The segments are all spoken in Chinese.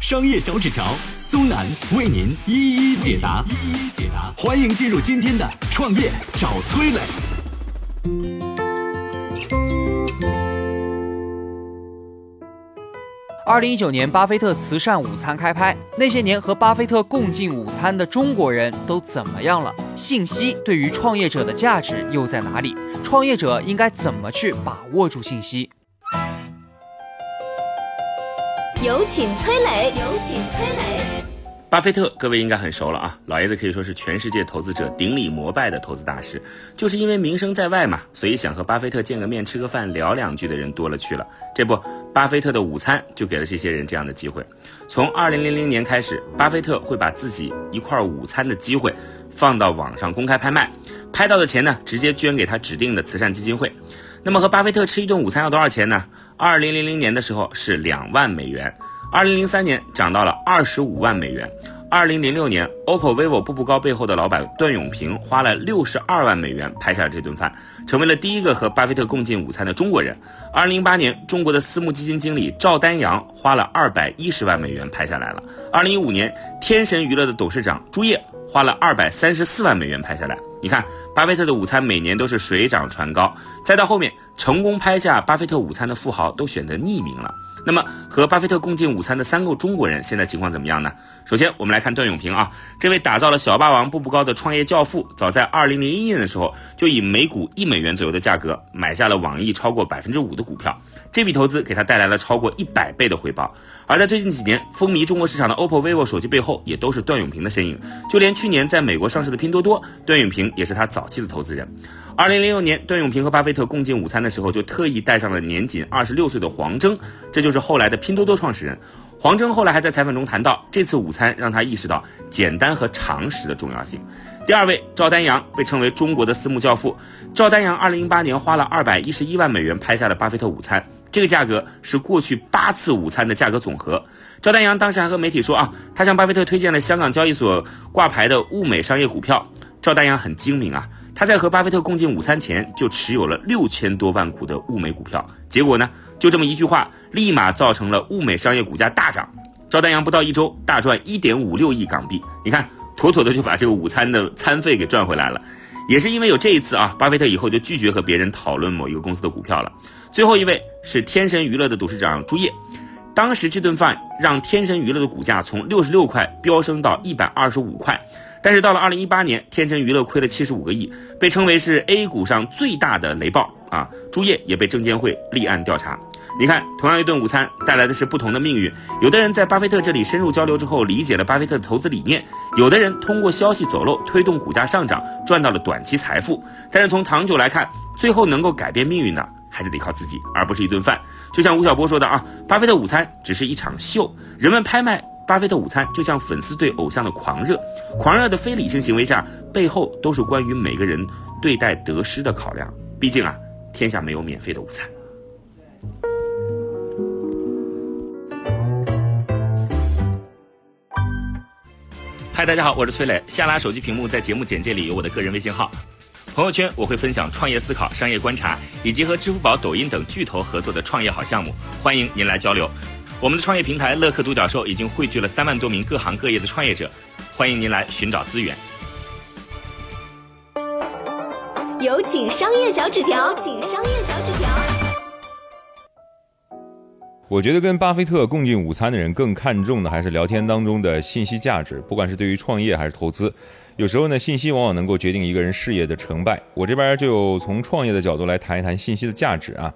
商业小纸条苏南为您一一解答，一一解答。欢迎进入今天的创业找崔磊。二零一九年，巴菲特慈善午餐开拍。那些年和巴菲特共进午餐的中国人都怎么样了？信息对于创业者的价值又在哪里？创业者应该怎么去把握住信息？有请崔磊，有请崔磊。巴菲特，各位应该很熟了啊，老爷子可以说是全世界投资者顶礼膜拜的投资大师。就是因为名声在外嘛，所以想和巴菲特见个面、吃个饭、聊两句的人多了去了。这不，巴菲特的午餐就给了这些人这样的机会。从二零零零年开始，巴菲特会把自己一块午餐的机会放到网上公开拍卖，拍到的钱呢，直接捐给他指定的慈善基金会。那么和巴菲特吃一顿午餐要多少钱呢？二零零零年的时候是两万美元。二零零三年涨到了二十五万美元。二零零六年，OPPO、vivo 步步高背后的老板段永平花了六十二万美元拍下了这顿饭，成为了第一个和巴菲特共进午餐的中国人。二零零八年，中国的私募基金经理赵丹阳花了二百一十万美元拍下来了。二零一五年，天神娱乐的董事长朱烨花了二百三十四万美元拍下来。你看，巴菲特的午餐每年都是水涨船高。再到后面，成功拍下巴菲特午餐的富豪都选择匿名了。那么和巴菲特共进午餐的三个中国人现在情况怎么样呢？首先我们来看段永平啊，这位打造了小霸王、步步高的创业教父，早在二零零一年的时候就以每股一美元左右的价格买下了网易超过百分之五的股票，这笔投资给他带来了超过一百倍的回报。而在最近几年风靡中国市场的 OPPO、vivo 手机背后，也都是段永平的身影。就连去年在美国上市的拼多多，段永平也是他早期的投资人。二零零六年，段永平和巴菲特共进午餐的时候，就特意带上了年仅二十六岁的黄峥，这就是后来的拼多多创始人。黄峥后来还在采访中谈到，这次午餐让他意识到简单和常识的重要性。第二位，赵丹阳被称为中国的私募教父。赵丹阳二零零八年花了二百一十一万美元拍下了巴菲特午餐，这个价格是过去八次午餐的价格总和。赵丹阳当时还和媒体说啊，他向巴菲特推荐了香港交易所挂牌的物美商业股票。赵丹阳很精明啊。他在和巴菲特共进午餐前就持有了六千多万股的物美股票，结果呢，就这么一句话，立马造成了物美商业股价大涨。赵丹阳不到一周大赚一点五六亿港币，你看，妥妥的就把这个午餐的餐费给赚回来了。也是因为有这一次啊，巴菲特以后就拒绝和别人讨论某一个公司的股票了。最后一位是天神娱乐的董事长朱烨，当时这顿饭让天神娱乐的股价从六十六块飙升到一百二十五块。但是到了二零一八年，天成娱乐亏了七十五个亿，被称为是 A 股上最大的雷暴啊！朱烨也被证监会立案调查。你看，同样一顿午餐带来的是不同的命运。有的人在巴菲特这里深入交流之后，理解了巴菲特的投资理念；有的人通过消息走漏，推动股价上涨，赚到了短期财富。但是从长久来看，最后能够改变命运的，还是得靠自己，而不是一顿饭。就像吴晓波说的啊，巴菲特午餐只是一场秀，人们拍卖。巴菲特午餐就像粉丝对偶像的狂热，狂热的非理性行为下，背后都是关于每个人对待得失的考量。毕竟啊，天下没有免费的午餐。嗨，大家好，我是崔磊。下拉手机屏幕，在节目简介里有我的个人微信号。朋友圈我会分享创业思考、商业观察，以及和支付宝、抖音等巨头合作的创业好项目，欢迎您来交流。我们的创业平台乐客独角兽已经汇聚了三万多名各行各业的创业者，欢迎您来寻找资源。有请商业小纸条，请商业小纸条。我觉得跟巴菲特共进午餐的人更看重的还是聊天当中的信息价值，不管是对于创业还是投资，有时候呢，信息往往能够决定一个人事业的成败。我这边就从创业的角度来谈一谈信息的价值啊。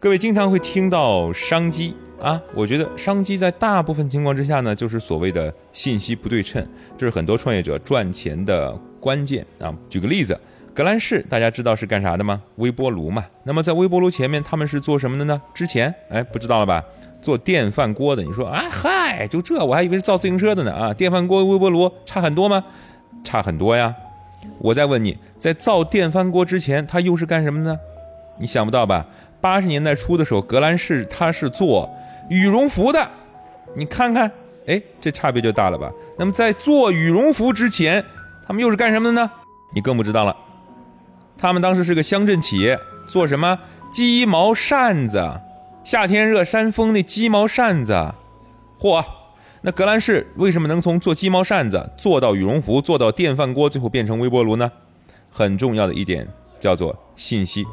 各位经常会听到商机。啊，我觉得商机在大部分情况之下呢，就是所谓的信息不对称，这是很多创业者赚钱的关键啊。举个例子，格兰仕大家知道是干啥的吗？微波炉嘛。那么在微波炉前面，他们是做什么的呢？之前哎，不知道了吧？做电饭锅的。你说啊，嗨，就这，我还以为是造自行车的呢啊。电饭锅、微波炉差很多吗？差很多呀。我再问你，在造电饭锅之前，他又是干什么呢？你想不到吧？八十年代初的时候，格兰仕他是做羽绒服的，你看看，哎，这差别就大了吧？那么在做羽绒服之前，他们又是干什么的呢？你更不知道了。他们当时是个乡镇企业，做什么鸡毛扇子？夏天热扇风那鸡毛扇子，嚯！那格兰仕为什么能从做鸡毛扇子做到羽绒服，做到电饭锅，最后变成微波炉呢？很重要的一点叫做信息。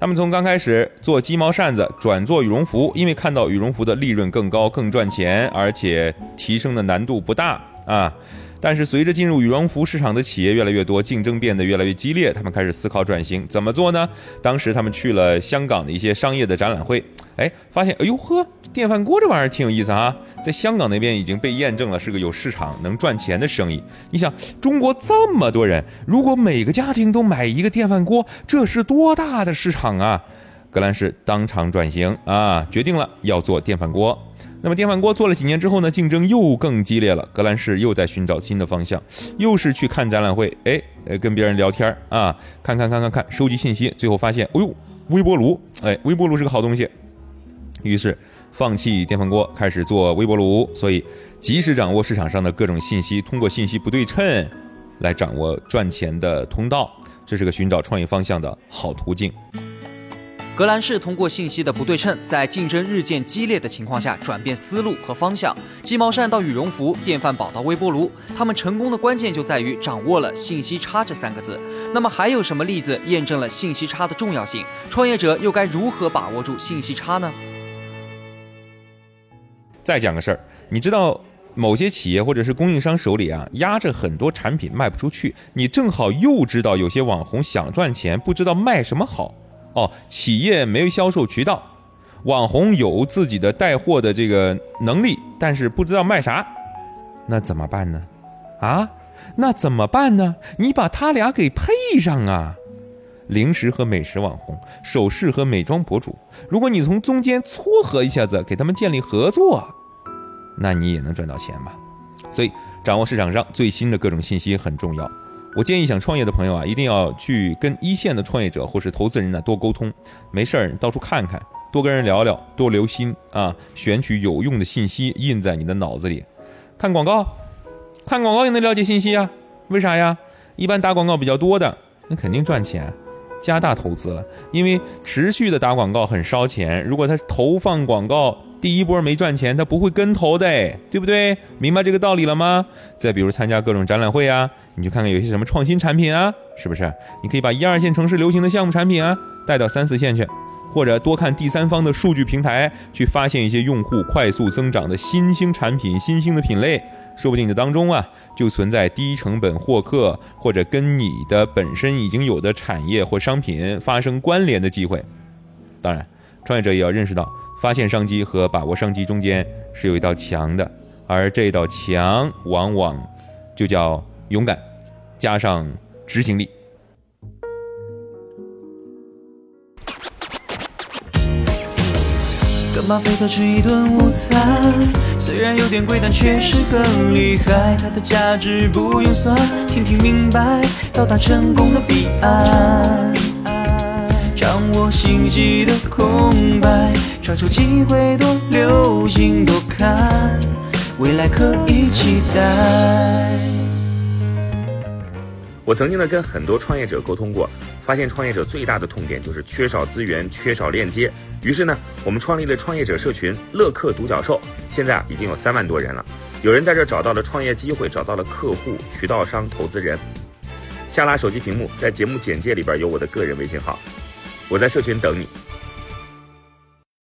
他们从刚开始做鸡毛扇子转做羽绒服，因为看到羽绒服的利润更高、更赚钱，而且提升的难度不大啊。但是随着进入羽绒服市场的企业越来越多，竞争变得越来越激烈，他们开始思考转型，怎么做呢？当时他们去了香港的一些商业的展览会，哎，发现，哎呦呵，电饭锅这玩意儿挺有意思啊，在香港那边已经被验证了是个有市场、能赚钱的生意。你想，中国这么多人，如果每个家庭都买一个电饭锅，这是多大的市场啊！格兰仕当场转型啊，决定了要做电饭锅。那么电饭锅做了几年之后呢，竞争又更激烈了。格兰仕又在寻找新的方向，又是去看展览会，哎，跟别人聊天啊，看看看看看，收集信息，最后发现，哎呦，微波炉，哎，微波炉是个好东西。于是放弃电饭锅，开始做微波炉。所以，及时掌握市场上的各种信息，通过信息不对称来掌握赚钱的通道，这是个寻找创业方向的好途径。格兰仕通过信息的不对称，在竞争日渐激烈的情况下转变思路和方向。鸡毛扇到羽绒服，电饭煲到微波炉，他们成功的关键就在于掌握了信息差这三个字。那么还有什么例子验证了信息差的重要性？创业者又该如何把握住信息差呢？再讲个事儿，你知道某些企业或者是供应商手里啊压着很多产品卖不出去，你正好又知道有些网红想赚钱，不知道卖什么好。哦，企业没销售渠道，网红有自己的带货的这个能力，但是不知道卖啥，那怎么办呢？啊，那怎么办呢？你把他俩给配上啊！零食和美食网红，首饰和美妆博主，如果你从中间撮合一下子，给他们建立合作，那你也能赚到钱吧？所以，掌握市场上最新的各种信息很重要。我建议想创业的朋友啊，一定要去跟一线的创业者或是投资人呢多沟通，没事儿到处看看，多跟人聊聊，多留心啊，选取有用的信息印在你的脑子里。看广告，看广告也能了解信息啊？为啥呀？一般打广告比较多的，那肯定赚钱，加大投资了，因为持续的打广告很烧钱。如果他投放广告，第一波没赚钱，他不会跟投的，对不对？明白这个道理了吗？再比如参加各种展览会啊，你去看看有些什么创新产品啊，是不是？你可以把一二线城市流行的项目产品啊带到三四线去，或者多看第三方的数据平台，去发现一些用户快速增长的新兴产品、新兴的品类，说不定这当中啊就存在低成本获客，或者跟你的本身已经有的产业或商品发生关联的机会。当然，创业者也要认识到。发现商机和把握商机中间是有一道墙的，而这道墙往往就叫勇敢，加上执行力。跟巴菲特吃一顿午餐，虽然有点贵，但确实更厉害。它的价值不用算，听听明白，到达成功的彼岸。掌握信息的空白。抓住机会，多留心，多看，未来可以期待。我曾经呢跟很多创业者沟通过，发现创业者最大的痛点就是缺少资源，缺少链接。于是呢，我们创立了创业者社群“乐客独角兽”，现在啊已经有三万多人了。有人在这找到了创业机会，找到了客户、渠道商、投资人。下拉手机屏幕，在节目简介里边有我的个人微信号，我在社群等你。